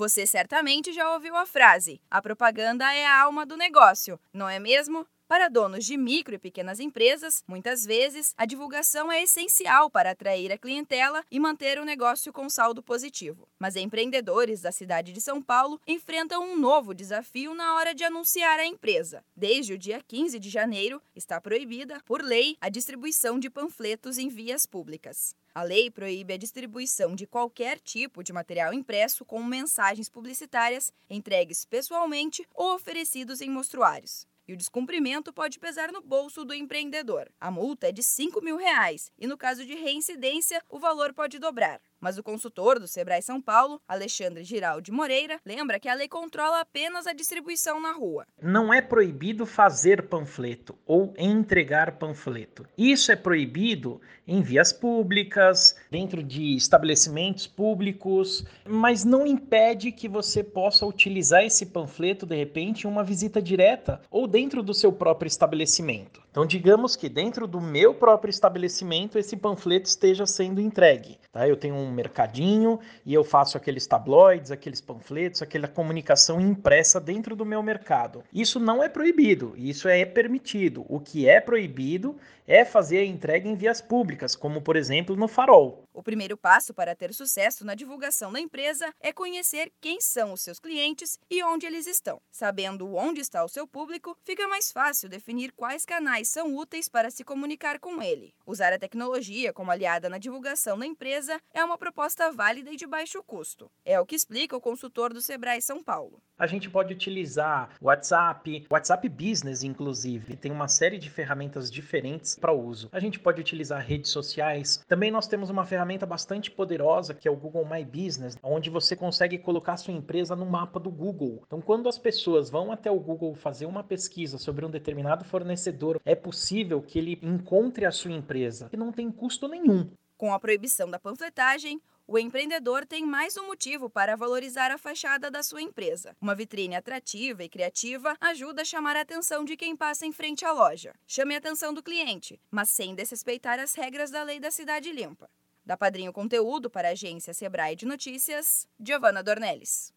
Você certamente já ouviu a frase: a propaganda é a alma do negócio, não é mesmo? Para donos de micro e pequenas empresas, muitas vezes, a divulgação é essencial para atrair a clientela e manter o negócio com saldo positivo. Mas empreendedores da cidade de São Paulo enfrentam um novo desafio na hora de anunciar a empresa. Desde o dia 15 de janeiro, está proibida, por lei, a distribuição de panfletos em vias públicas. A lei proíbe a distribuição de qualquer tipo de material impresso com mensagens publicitárias entregues pessoalmente ou oferecidos em mostruários e o descumprimento pode pesar no bolso do empreendedor. A multa é de 5 mil reais e, no caso de reincidência, o valor pode dobrar. Mas o consultor do Sebrae São Paulo, Alexandre Giraldi Moreira, lembra que a lei controla apenas a distribuição na rua. Não é proibido fazer panfleto ou entregar panfleto. Isso é proibido em vias públicas, dentro de estabelecimentos públicos, mas não impede que você possa utilizar esse panfleto de repente em uma visita direta ou dentro do seu próprio estabelecimento. Então, digamos que dentro do meu próprio estabelecimento esse panfleto esteja sendo entregue. Tá? Eu tenho um mercadinho e eu faço aqueles tabloides, aqueles panfletos, aquela comunicação impressa dentro do meu mercado. Isso não é proibido, isso é permitido. O que é proibido é fazer a entrega em vias públicas, como por exemplo no farol. O primeiro passo para ter sucesso na divulgação da empresa é conhecer quem são os seus clientes e onde eles estão. Sabendo onde está o seu público, fica mais fácil definir quais canais são úteis para se comunicar com ele. Usar a tecnologia como aliada na divulgação da empresa é uma proposta válida e de baixo custo. É o que explica o consultor do Sebrae São Paulo. A gente pode utilizar WhatsApp, WhatsApp Business, inclusive, tem uma série de ferramentas diferentes para uso. A gente pode utilizar redes sociais. Também nós temos uma ferramenta bastante poderosa que é o Google My Business, onde você consegue colocar sua empresa no mapa do Google. Então, quando as pessoas vão até o Google fazer uma pesquisa sobre um determinado fornecedor, é possível que ele encontre a sua empresa e não tem custo nenhum. Com a proibição da panfletagem, o empreendedor tem mais um motivo para valorizar a fachada da sua empresa. Uma vitrine atrativa e criativa ajuda a chamar a atenção de quem passa em frente à loja. Chame a atenção do cliente, mas sem desrespeitar as regras da lei da cidade limpa. Da Padrinho Conteúdo para a agência Sebrae de Notícias, Giovana Dornelles.